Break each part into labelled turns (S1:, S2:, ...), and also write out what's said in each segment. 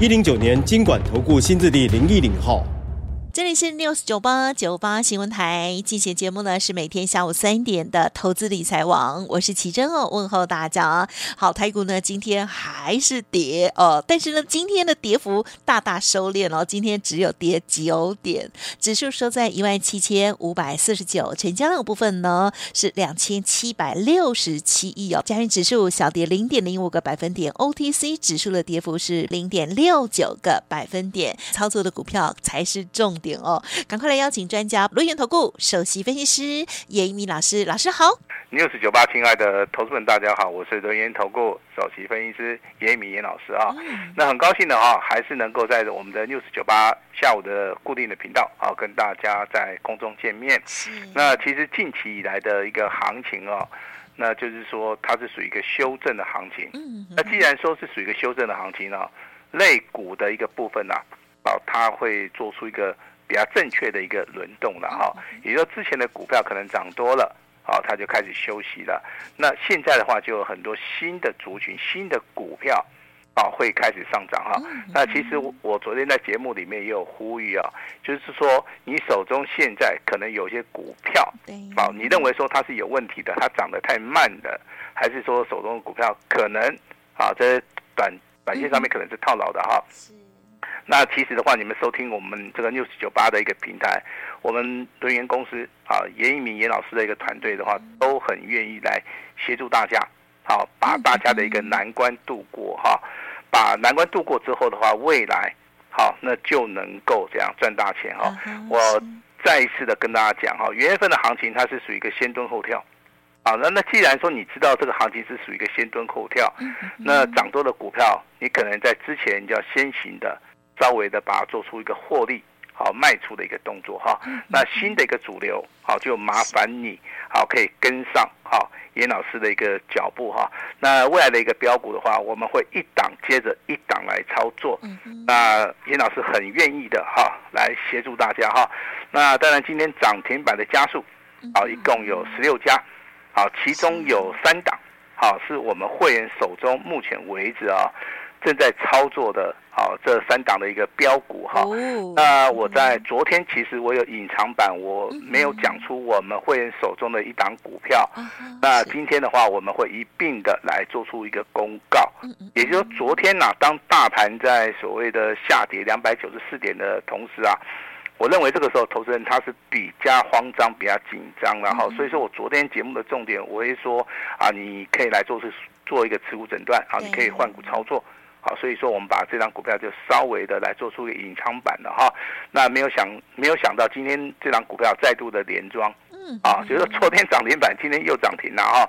S1: 一零九年金管投顾新字第零一零号。
S2: 这里是 News 九八九八新闻台，进行节目呢是每天下午三点的投资理财网，我是奇珍哦，问候大家。好，台股呢今天还是跌哦，但是呢今天的跌幅大大收敛哦，今天只有跌九点，指数收在一万七千五百四十九，成交量部分呢是两千七百六十七亿哦，加权指数小跌零点零五个百分点，OTC 指数的跌幅是零点六九个百分点，操作的股票才是重点。哦，赶快来邀请专家，轮源投顾首席分析师严一明老师，老师好。
S3: News 九八，亲爱的投资们，大家好，我是轮源投顾首席分析师严一明严老师啊。嗯、那很高兴的哈，还是能够在我们的 News 九八下午的固定的频道啊，跟大家在空中见面。是那其实近期以来的一个行情哦，那就是说它是属于一个修正的行情。嗯。那既然说是属于一个修正的行情呢，类股的一个部分呢，啊，它会做出一个。比较正确的一个轮动了哈，也就是说之前的股票可能涨多了，好，它就开始休息了。那现在的话，就有很多新的族群、新的股票，啊，会开始上涨哈。那其实我昨天在节目里面也有呼吁啊，就是说你手中现在可能有些股票，啊，你认为说它是有问题的，它涨得太慢的，还是说手中的股票可能啊，在短短线上面可能是套牢的哈？那其实的话，你们收听我们这个 News 九八的一个平台，我们轮源公司啊，严一鸣严老师的一个团队的话，都很愿意来协助大家，好，把大家的一个难关度过哈，把难关度过之后的话，未来好，那就能够这样赚大钱哈。我再一次的跟大家讲哈，元月份的行情它是属于一个先蹲后跳，啊，那那既然说你知道这个行情是属于一个先蹲后跳，那涨多的股票，你可能在之前你就要先行的。稍微的把它做出一个获利好卖出的一个动作哈，那新的一个主流好就麻烦你好可以跟上好严老师的一个脚步哈。那未来的一个标股的话，我们会一档接着一档来操作。那严老师很愿意的哈来协助大家哈。那当然今天涨停板的家数好一共有十六家，好其中有三档好是我们会员手中目前为止啊。正在操作的，好，这三档的一个标股哈。那我在昨天其实我有隐藏版，我没有讲出我们会员手中的一档股票。那今天的话，我们会一并的来做出一个公告。也就是说，昨天呢，当大盘在所谓的下跌两百九十四点的同时啊，我认为这个时候投资人他是比较慌张、比较紧张，然后所以说我昨天节目的重点，我会说啊，你可以来做是做一个持股诊断啊，你可以换股操作。好，所以说我们把这张股票就稍微的来做出一个隐藏版的哈，那没有想没有想到今天这张股票再度的连庄，嗯，啊，就是昨天涨停板，今天又涨停了哈，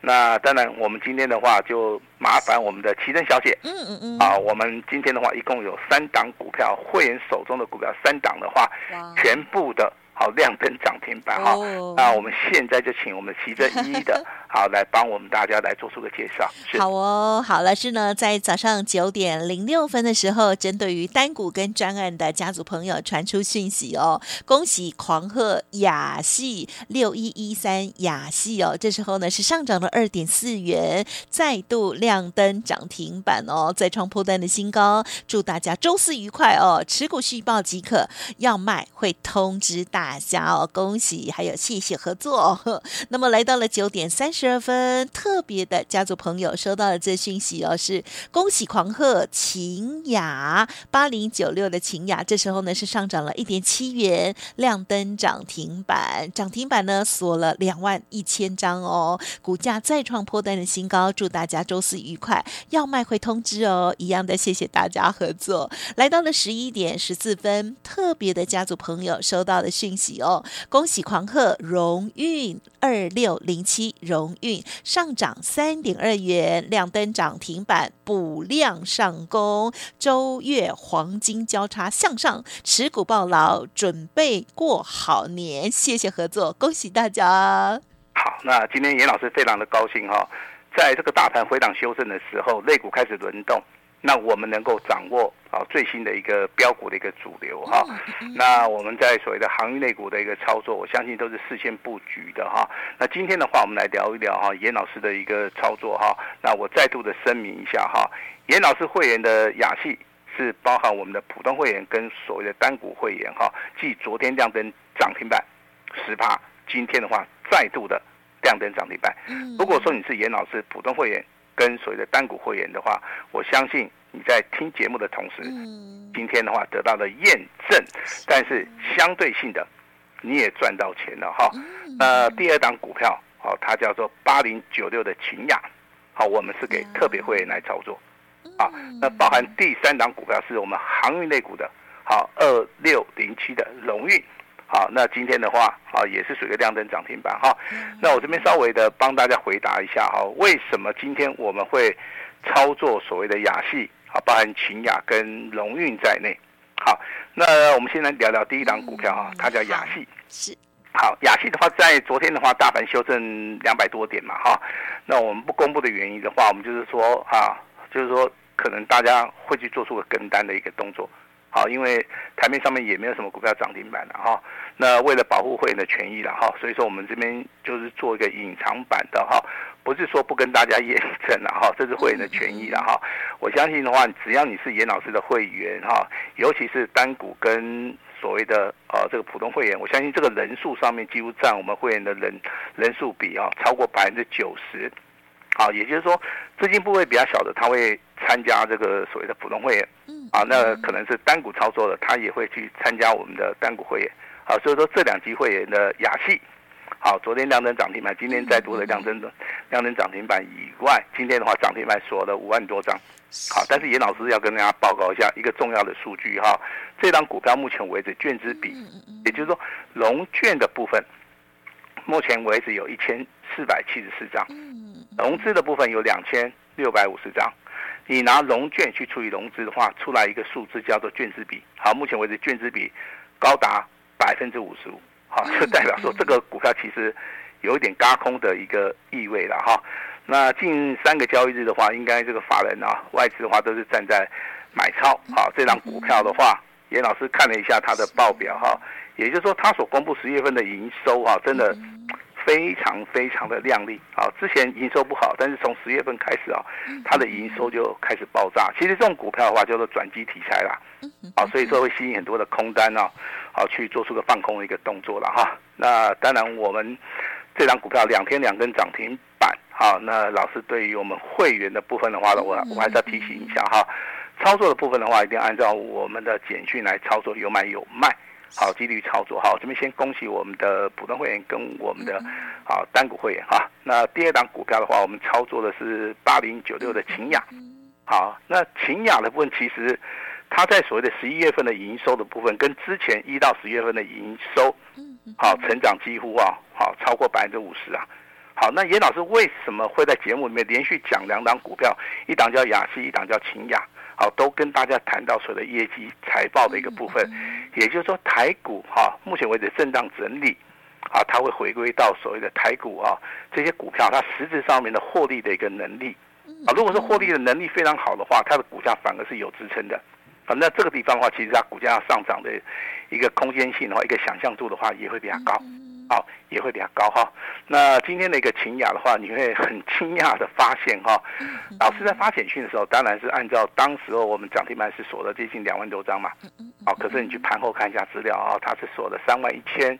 S3: 那当然我们今天的话就麻烦我们的奇珍小姐，嗯嗯嗯，啊，我们今天的话一共有三档股票，会员手中的股票三档的话，全部的。好，亮灯涨停板哈，那我们现在就请我们奇珍一一的，好来帮我们大家来做出个介绍。
S2: 好哦，好了，是呢，在早上九点零六分的时候，针对于单股跟专案的家族朋友传出讯息哦，恭喜狂贺雅系六一一三雅系哦，这时候呢是上涨了二点四元，再度亮灯涨停板哦，再创破单的新高，祝大家周四愉快哦，持股续报即可，要卖会通知大。大家哦，恭喜，还有谢谢合作。哦 那么来到了九点三十二分，特别的家族朋友收到了这讯息哦，是恭喜狂贺秦雅八零九六的秦雅，这时候呢是上涨了一点七元，亮灯涨停板，涨停板呢锁了两万一千张哦，股价再创破单的新高，祝大家周四愉快，要卖会通知哦，一样的谢谢大家合作。来到了十一点十四分，特别的家族朋友收到的讯。讯息哦，恭喜狂贺荣运二六零七荣运上涨三点二元，亮灯涨停板补量上攻，周月黄金交叉向上，持股抱牢，准备过好年。谢谢合作，恭喜大家。
S3: 好，那今天严老师非常的高兴哈、在这个大盘回档修正的时候，类股开始轮动。那我们能够掌握啊最新的一个标股的一个主流哈，那我们在所谓的航运类股的一个操作，我相信都是事先布局的哈。那今天的话，我们来聊一聊哈严老师的一个操作哈。那我再度的声明一下哈，严老师会员的雅戏是包含我们的普通会员跟所谓的单股会员哈，即昨天亮灯涨停板十趴，今天的话再度的亮灯涨停板。如果说你是严老师普通会员，跟所谓的单股会员的话，我相信你在听节目的同时，今天的话得到了验证，但是相对性的，你也赚到钱了哈。那第二档股票，好，它叫做八零九六的秦雅，好，我们是给特别会员来操作，啊，那包含第三档股票是我们航运类股的，好，二六零七的荣运。好，那今天的话，啊，也是属于亮灯涨停板哈。那我这边稍微的帮大家回答一下哈，为什么今天我们会操作所谓的亚系，啊，包含勤亚跟荣运在内。好，那我们先来聊聊第一档股票哈，它叫亚系。是。好，亚系的话，在昨天的话，大盘修正两百多点嘛哈。那我们不公布的原因的话，我们就是说啊，就是说可能大家会去做出个跟单的一个动作。好，因为台面上面也没有什么股票涨停板了哈。那为了保护会员的权益了哈，所以说我们这边就是做一个隐藏版的哈，不是说不跟大家验证了哈，这是会员的权益了哈。我相信的话，只要你是严老师的会员哈，尤其是单股跟所谓的呃这个普通会员，我相信这个人数上面几乎占我们会员的人人数比啊超过百分之九十。好，也就是说资金部位比较小的，他会参加这个所谓的普通会员。啊，那可能是单股操作的，他也会去参加我们的单股会员。好，所以说这两级会员的雅系，好，昨天亮灯涨停板，今天再多的亮灯亮灯涨停板以外，今天的话涨停板锁了五万多张。好，但是严老师要跟大家报告一下一个重要的数据哈，这张股票目前为止券资比，也就是说融券的部分，目前为止有一千四百七十四张，融资的部分有两千六百五十张。你拿融券去除以融资的话，出来一个数字叫做券资比。好，目前为止券资比高达百分之五十五。好，就代表说这个股票其实有一点嘎空的一个意味了哈。那近三个交易日的话，应该这个法人啊外资的话都是站在买超。好，这张股票的话，严老师看了一下它的报表哈，也就是说它所公布十月份的营收啊，真的。非常非常的亮丽啊！之前营收不好，但是从十月份开始啊，它的营收就开始爆炸。其实这种股票的话叫做转机题材啦，啊，所以说会吸引很多的空单啊，好去做出个放空的一个动作了哈。那当然我们这张股票两天两根涨停板，好，那老师对于我们会员的部分的话呢，我我还是要提醒一下哈，操作的部分的话一定要按照我们的简讯来操作，有买有卖。好，纪律操作。好，这边先恭喜我们的普通会员跟我们的好单股会员哈。那第二档股票的话，我们操作的是八零九六的秦雅。好，那秦雅的部分其实它在所谓的十一月份的营收的部分，跟之前一到十月份的营收，好成长几乎啊，好超过百分之五十啊。好，那严老师为什么会在节目里面连续讲两档股票，一档叫雅西，一档叫勤亚？好，都跟大家谈到所谓的业绩财报的一个部分，也就是说台股哈，目前为止震荡整理，啊，它会回归到所谓的台股啊，这些股票它实质上面的获利的一个能力，啊，如果说获利的能力非常好的话，它的股价反而是有支撑的，啊，那这个地方的话，其实它股价上涨的一个空间性的话，一个想象度的话也会比较高。好，也会比较高哈。那今天的一个勤亚的话，你会很惊讶的发现哈，老师在发简讯的时候，当然是按照当时候我们涨停板是锁了接近两万多张嘛。好，可是你去盘后看一下资料啊，它是锁了三万一千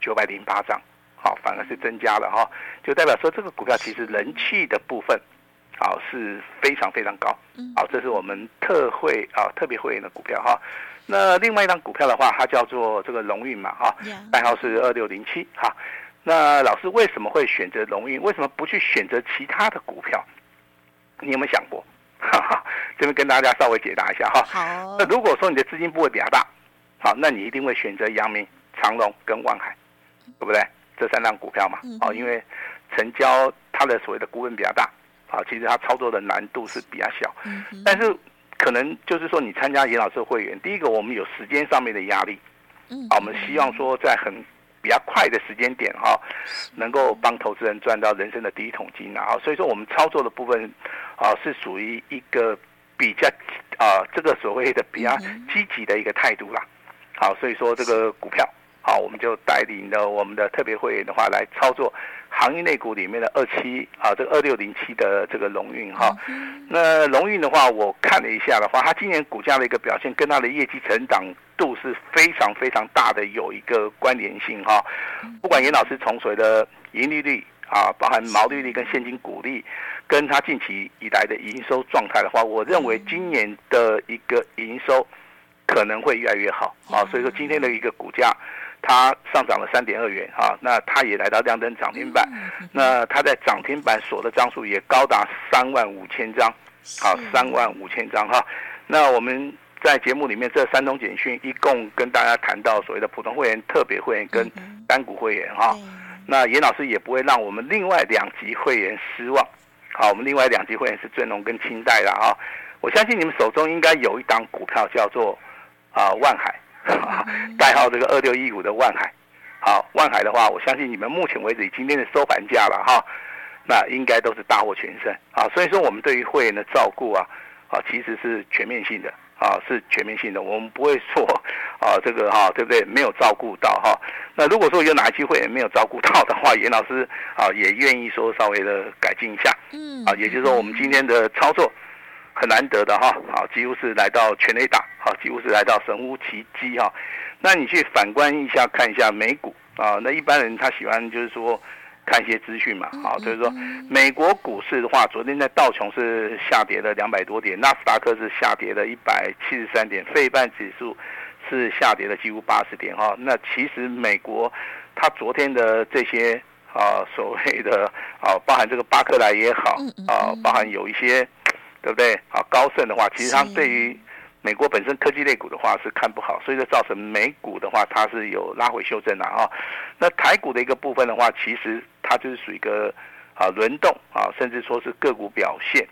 S3: 九百零八张，好，反而是增加了哈，就代表说这个股票其实人气的部分，好是非常非常高。好，这是我们特惠啊特别会员的股票哈。那另外一张股票的话，它叫做这个荣运嘛，哈，代号是二六零七，哈。那老师为什么会选择荣运？为什么不去选择其他的股票？你有没有想过？哈哈，这边跟大家稍微解答一下哈。好。那如果说你的资金部位比较大，好，那你一定会选择阳明、长隆跟万海，对不对？这三张股票嘛，哦，因为成交它的所谓的股本比较大，啊，其实它操作的难度是比较小，但是可能就是说你参加严老师的会员，第一个我们有时间上面的压力，啊，我们希望说在很比较快的时间点哈，能够帮投资人赚到人生的第一桶金啊，所以说我们操作的部分啊是属于一个比较啊这个所谓的比较积极的一个态度啦，好，所以说这个股票。好，我们就带领了我们的特别会员的话来操作航运类股里面的二七啊，这个二六零七的这个龙运哈。那龙运的话，我看了一下的话，它今年股价的一个表现跟它的业绩成长度是非常非常大的有一个关联性哈。不管严老师从谁的盈利率啊，包含毛利率跟现金股利，跟它近期以来的营收状态的话，我认为今年的一个营收可能会越来越好啊。所以说今天的一个股价。它上涨了三点二元啊，那它也来到亮灯涨停板，那它在涨停板锁的张数也高达三万五千张，好，三万五千张哈。那我们在节目里面这三通简讯，一共跟大家谈到所谓的普通会员、特别会员跟单股会员哈。那严老师也不会让我们另外两级会员失望，好，我们另外两级会员是尊龙跟清代的啊。我相信你们手中应该有一档股票叫做啊万海。代号这个二六一五的万海，好，万海的话，我相信你们目前为止以今天的收盘价了哈，那应该都是大获全胜啊。所以说，我们对于会员的照顾啊，啊，其实是全面性的啊，是全面性的。我们不会说啊，这个哈，对不对？没有照顾到哈。那如果说有哪一期会员没有照顾到的话，严老师啊，也愿意说稍微的改进一下。嗯，啊，也就是说，我们今天的操作。很难得的哈，好，几乎是来到全垒打，好，几乎是来到神乎其技哈。那你去反观一下，看一下美股啊，那一般人他喜欢就是说看一些资讯嘛，好，就是说美国股市的话，昨天在道琼是下跌了两百多点，纳斯达克是下跌了一百七十三点，费半指数是下跌了几乎八十点哈。那其实美国它昨天的这些啊所谓的啊，包含这个巴克莱也好啊，包含有一些。对不对？好，高盛的话，其实它对于美国本身科技类股的话是看不好，所以就造成美股的话它是有拉回修正的啊。那台股的一个部分的话，其实它就是属于一个啊轮动啊，甚至说是个股表现。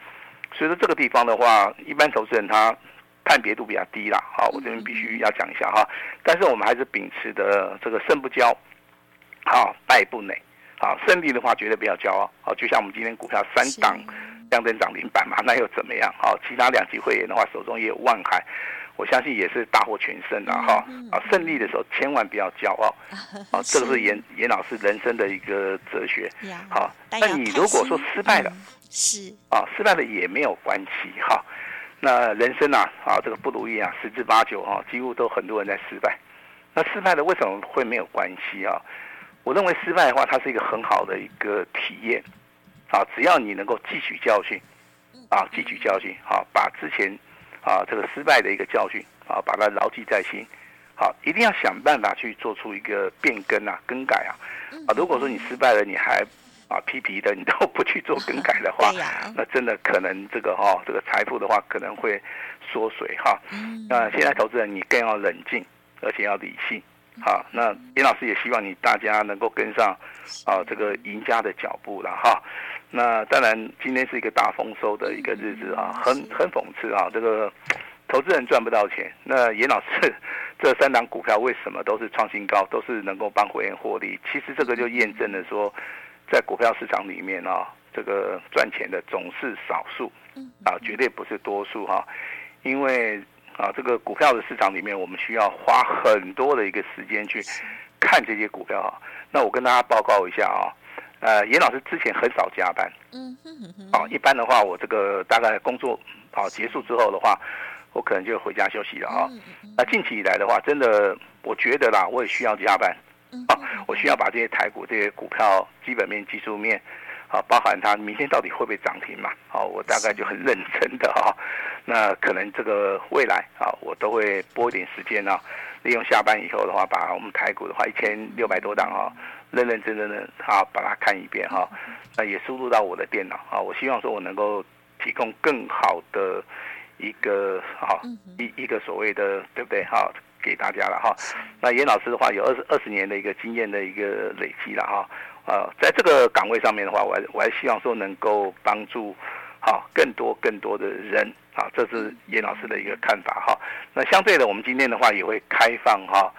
S3: 所以说这个地方的话，一般投资人他判别度比较低啦。好，我这边必须要讲一下哈。但是我们还是秉持的这个胜不骄，好败不馁，好胜利的话绝对不要骄傲。好，就像我们今天股票三档。亮灯涨停板嘛，那又怎么样？好，其他两级会员的话，手中也有万海，我相信也是大获全胜的哈。啊，胜利的时候千万不要骄傲，啊，这个是严严老师人生的一个哲学。好，那你如果说失败了，是啊，失败了也没有关系哈。那人生啊，啊，这个不如意啊，十之八九哈，几乎都很多人在失败。那失败了为什么会没有关系啊？我认为失败的话，它是一个很好的一个体验。啊，只要你能够汲取教训，啊，汲取教训，好，把之前啊这个失败的一个教训，啊，把它牢记在心，好，一定要想办法去做出一个变更啊，更改啊，啊，如果说你失败了，你还啊皮皮的，你都不去做更改的话，那真的可能这个哈，这个财富的话可能会缩水哈。那现在投资人你更要冷静，而且要理性。好，那严老师也希望你大家能够跟上啊这个赢家的脚步了哈。那当然，今天是一个大丰收的一个日子啊，很很讽刺啊，这个投资人赚不到钱。那严老师这三档股票为什么都是创新高，都是能够帮会员获利？其实这个就验证了说，在股票市场里面啊，这个赚钱的总是少数啊，绝对不是多数哈。因为啊，这个股票的市场里面，我们需要花很多的一个时间去看这些股票啊。那我跟大家报告一下啊。呃，严老师之前很少加班，嗯哼哼哼，啊，一般的话，我这个大概工作啊结束之后的话，我可能就回家休息了啊。那近期以来的话，真的，我觉得啦，我也需要加班，啊，我需要把这些台股这些股票基本面、技术面，啊，包含它明天到底会不会涨停嘛，啊，我大概就很认真的哈。那可能这个未来啊，我都会拨一点时间啊，利用下班以后的话，把我们台股的话一千六百多档啊。认认真真的好，把它看一遍哈，那也输入到我的电脑啊。我希望说我能够提供更好的一个好一一个所谓的对不对哈？给大家了哈。那严老师的话有二十二十年的一个经验的一个累积了哈。呃，在这个岗位上面的话，我还我还希望说能够帮助好更多更多的人啊，这是严老师的一个看法哈。那相对的，我们今天的话也会开放哈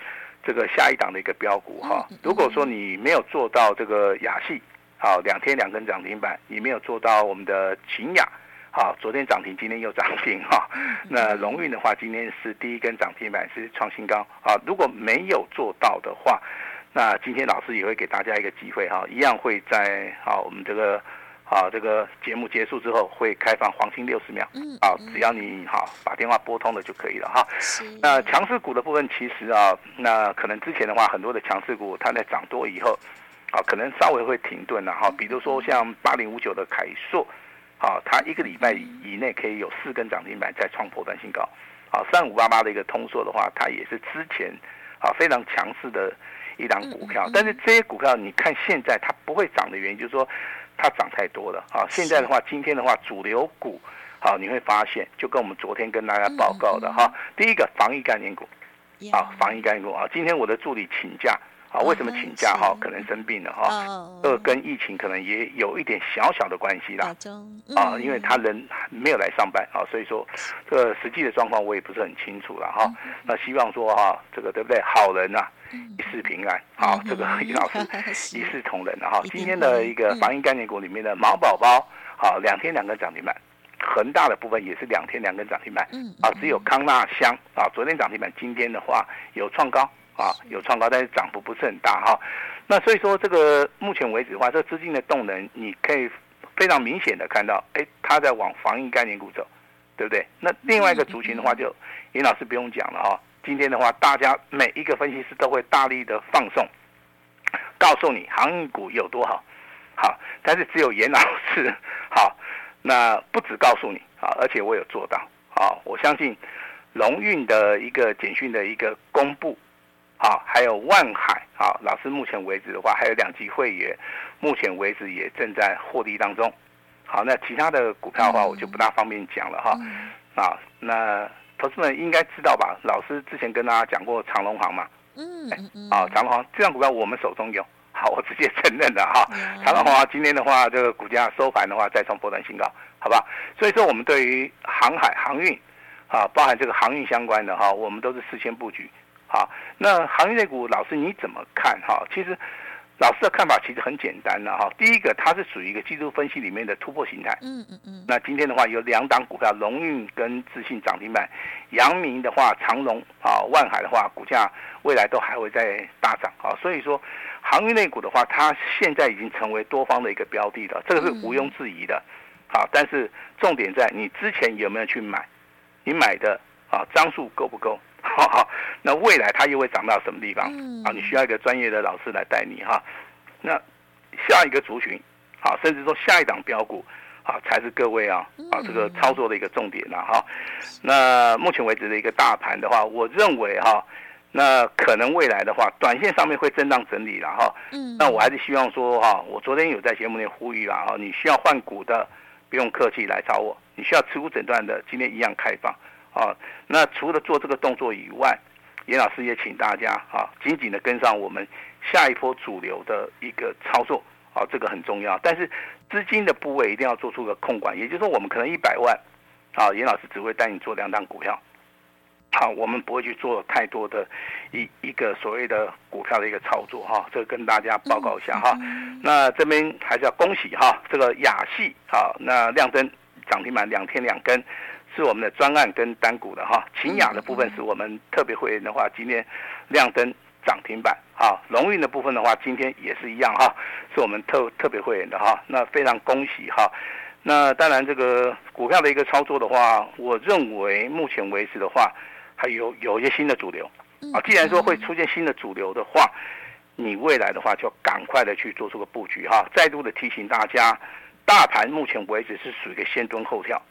S3: 这个下一档的一个标股哈。如果说你没有做到这个亚系，好两天两根涨停板，你没有做到我们的秦雅。好，昨天涨停，今天又涨停哈。那荣运的话，今天是第一根涨停板，是创新高啊。如果没有做到的话，那今天老师也会给大家一个机会哈，一样会在啊我们这个啊这个节目结束之后会开放黄金六十秒，嗯啊，只要你好把电话拨通了就可以了哈。那强势股的部分，其实啊，那可能之前的话，很多的强势股它在涨多以后，啊，可能稍微会停顿了哈。比如说像八零五九的凯硕。好，它一个礼拜以内可以有四根涨停板再创波段新高。好，三五八八的一个通硕的话，它也是之前啊非常强势的一档股票。但是这些股票，你看现在它不会涨的原因，就是说它涨太多了。啊，现在的话，今天的话，主流股，好，你会发现就跟我们昨天跟大家报告的哈，第一个防疫概念股，啊，防疫概念股啊，今天我的助理请假。啊，为什么请假哈？可能生病了哈，这跟疫情可能也有一点小小的关系啦。啊，因为他人没有来上班啊，所以说这个实际的状况我也不是很清楚了哈。那希望说哈，这个对不对？好人呐，一世平安。好，这个严老师 一视同仁了哈。今天的一个防疫概念股里面的毛宝宝，好，两天两根涨停板，恒大的部分也是两天两根涨停板。啊，只有康纳香啊，昨天涨停板，今天的话有创高。啊，有创高，但是涨幅不是很大哈。那所以说，这个目前为止的话，这个资金的动能，你可以非常明显的看到，哎，它在往防疫概念股走，对不对？那另外一个族群的话，就严老师不用讲了哈。今天的话，大家每一个分析师都会大力的放送，告诉你航运股有多好，好，但是只有严老师好，那不止告诉你啊，而且我有做到啊。我相信龙运的一个简讯的一个公布。好，还有万海，好，老师目前为止的话，还有两级会员，目前为止也正在获利当中。好，那其他的股票的话，我就不大方便讲了哈。啊，那投资们应该知道吧？老师之前跟大家讲过长隆行嘛。嗯嗯。啊，长隆行这张股票我们手中有，好，我直接承认了哈。长荣航今天的话，这个股价收盘的话，再创波段新高，好吧？所以说，我们对于航海航运，啊，包含这个航运相关的哈，我们都是事先布局。好，那行业类股老师你怎么看哈？其实老师的看法其实很简单的哈。第一个，它是属于一个技术分析里面的突破形态。嗯嗯嗯。那今天的话有两档股票，荣运跟自信涨停板，阳明的话，长荣啊，万海的话，股价未来都还会再大涨啊。所以说，行业类股的话，它现在已经成为多方的一个标的了，这个是毋庸置疑的。好，但是重点在你之前有没有去买？你买的啊张数够不够？好好，那未来它又会涨到什么地方？啊，你需要一个专业的老师来带你哈。那下一个族群，好，甚至说下一档标股，好，才是各位啊啊这个操作的一个重点了哈。那目前为止的一个大盘的话，我认为哈，那可能未来的话，短线上面会震荡整理了哈。嗯。那我还是希望说哈，我昨天有在节目里呼吁了哈，你需要换股的，不用客气来找我；你需要持股诊断的，今天一样开放。啊，那除了做这个动作以外，严老师也请大家啊，紧紧的跟上我们下一波主流的一个操作啊，这个很重要。但是资金的部位一定要做出个控管，也就是说，我们可能一百万，啊，严老师只会带你做两档股票，好，我们不会去做太多的一一个所谓的股票的一个操作哈，这个跟大家报告一下哈。那这边还是要恭喜哈，这个雅系啊，那亮灯涨停板两天两根。是我们的专案跟单股的哈，秦雅的部分是我们特别会员的话，今天亮灯涨停板啊，荣运的部分的话，今天也是一样哈，是我们特特别会员的哈，那非常恭喜哈。那当然这个股票的一个操作的话，我认为目前为止的话，还有有一些新的主流啊。既然说会出现新的主流的话，你未来的话就赶快的去做出个布局哈。再度的提醒大家，大盘目前为止是属于一个先蹲后跳。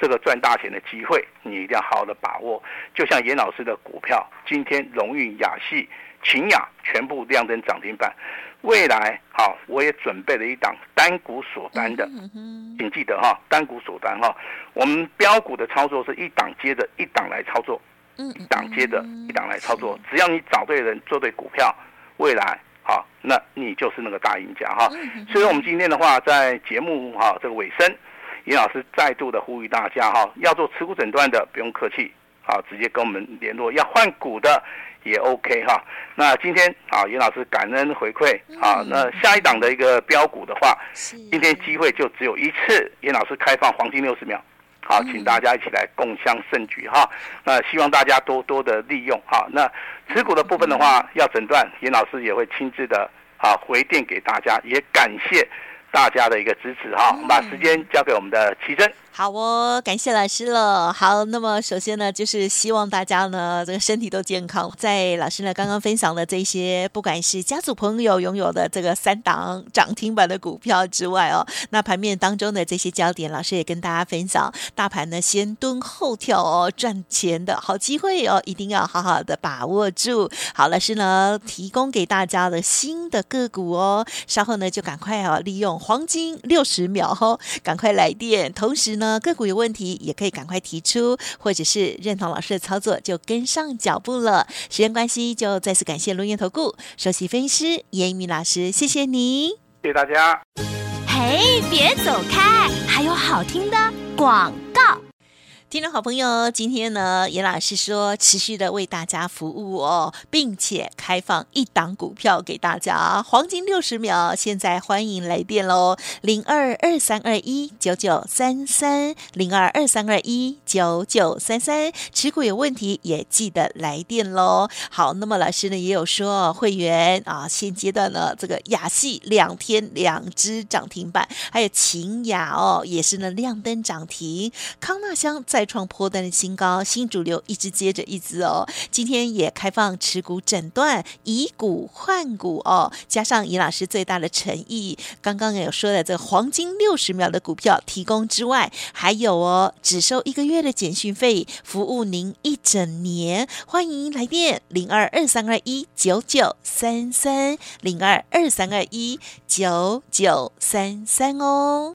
S3: 这个赚大钱的机会，你一定要好好的把握。就像严老师的股票，今天荣运、雅系、秦雅全部亮灯涨停板。未来好，我也准备了一档单股锁单的，请记得哈，单股锁单哈。我们标股的操作是一档接着一档来操作，一档接着一档来操作，只要你找对人，做对股票，未来好，那你就是那个大赢家哈。所以，我们今天的话，在节目哈这个尾声，严老师再度的呼吁大家哈，要做持股诊断的不用客气，好，直接跟我们联络；要换股的也 OK 哈。那今天啊，严老师感恩回馈啊，那下一档的一个标股的话，今天机会就只有一次，严老师开放黄金六十秒。好，请大家一起来共襄盛举哈。那希望大家多多的利用哈。那持股的部分的话，要诊断，严老师也会亲自的啊回电给大家，也感谢大家的一个支持哈。我们把时间交给我们的奇珍。
S2: 好哦，感谢老师了。好，那么首先呢，就是希望大家呢，这个身体都健康。在老师呢刚刚分享的这些，不管是家族朋友拥有的这个三档涨停板的股票之外哦，那盘面当中的这些焦点，老师也跟大家分享。大盘呢先蹲后跳哦，赚钱的好机会哦，一定要好好的把握住。好，老师呢提供给大家的新的个股哦，稍后呢就赶快哦，利用黄金六十秒哦，赶快来电。同时呢。呃，个股有问题也可以赶快提出，或者是认同老师的操作就跟上脚步了。时间关系，就再次感谢龙岩投顾首席分析师严一鸣老师，谢谢你，
S3: 谢谢大家。
S4: 嘿，别走开，还有好听的广告。
S2: 听众好朋友，今天呢，严老师说持续的为大家服务哦，并且开放一档股票给大家，黄金六十秒，现在欢迎来电喽，零二二三二一九九三三，零二二三二一九九三三，持股有问题也记得来电喽。好，那么老师呢也有说，会员啊，现阶段呢这个雅系两天两只涨停板，还有勤亚哦，也是呢亮灯涨停，康纳香再创波段的新高，新主流一直接着一支哦。今天也开放持股诊断，以股换股哦，加上尹老师最大的诚意，刚刚有说的这个黄金六十秒的股票提供之外，还有哦，只收一个月的简讯费，服务您一整年。欢迎来电零二二三二一九九三三零二二三二一九九三三哦。